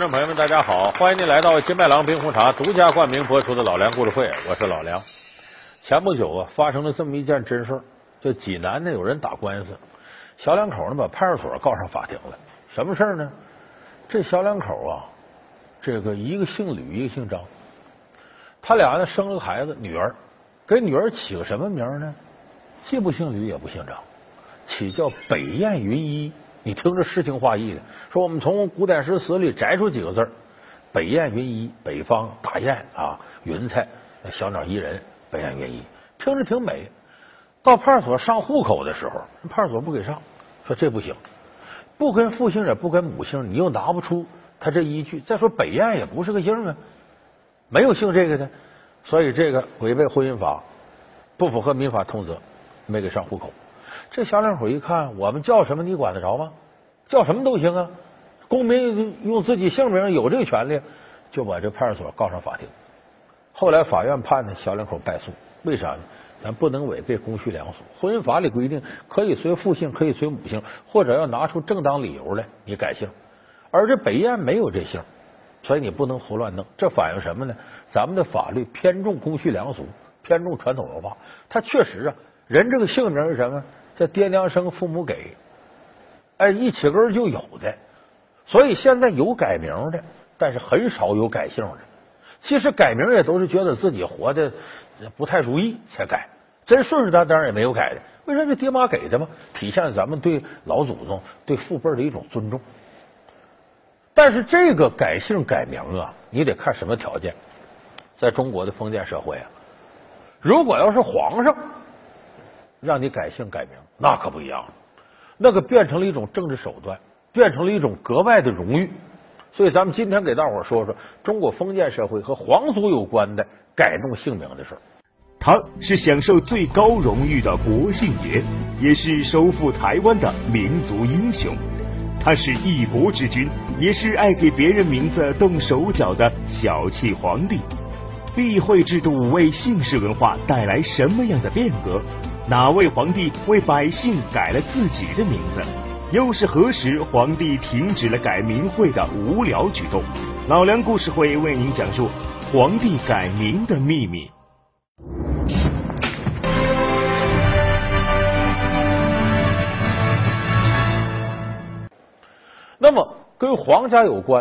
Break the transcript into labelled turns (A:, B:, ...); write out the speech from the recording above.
A: 观众朋友们，大家好！欢迎您来到金麦郎冰红茶独家冠名播出的《老梁故事会》，我是老梁。前不久啊，发生了这么一件真事儿，就济南呢有人打官司，小两口呢把派出所告上法庭了。什么事儿呢？这小两口啊，这个一个姓吕，一个姓张，他俩呢生了个孩子，女儿，给女儿起个什么名呢？既不姓吕，也不姓张，起叫北燕云一。你听着诗情画意的，说我们从古典诗词里摘出几个字儿：北雁云衣，北方大雁啊，云彩，小鸟依人，北雁云衣，听着挺美。到派出所上户口的时候，派出所不给上，说这不行，不跟父姓也不跟母姓，你又拿不出他这依据。再说北雁也不是个姓啊，没有姓这个的，所以这个违背婚姻法，不符合民法通则，没给上户口。这小两口一看，我们叫什么你管得着吗？叫什么都行啊，公民用自己姓名有这个权利，就把这派出所告上法庭。后来法院判呢，小两口败诉。为啥呢？咱不能违背公序良俗。婚姻法里规定，可以随父姓，可以随母姓，或者要拿出正当理由来，你改姓。而这北燕没有这姓，所以你不能胡乱弄。这反映什么呢？咱们的法律偏重公序良俗，偏重传统文化。他确实啊，人这个姓名是什么？这爹娘生，父母给，哎，一起根就有的，所以现在有改名的，但是很少有改姓的。其实改名也都是觉得自己活的不太如意才改，真顺顺当当也没有改的。为啥？这爹妈给的吗？体现咱们对老祖宗、对父辈的一种尊重。但是这个改姓改名啊，你得看什么条件。在中国的封建社会啊，如果要是皇上。让你改姓改名，那可不一样，那个变成了一种政治手段，变成了一种格外的荣誉。所以，咱们今天给大伙说说中国封建社会和皇族有关的改动姓名的事。
B: 他是享受最高荣誉的国姓爷，也是收复台湾的民族英雄。他是一国之君，也是爱给别人名字动手脚的小气皇帝。避讳制度为姓氏文化带来什么样的变革？哪位皇帝为百姓改了自己的名字？又是何时皇帝停止了改名讳的无聊举动？老梁故事会为您讲述皇帝改名的秘密。
A: 那么跟皇家有关。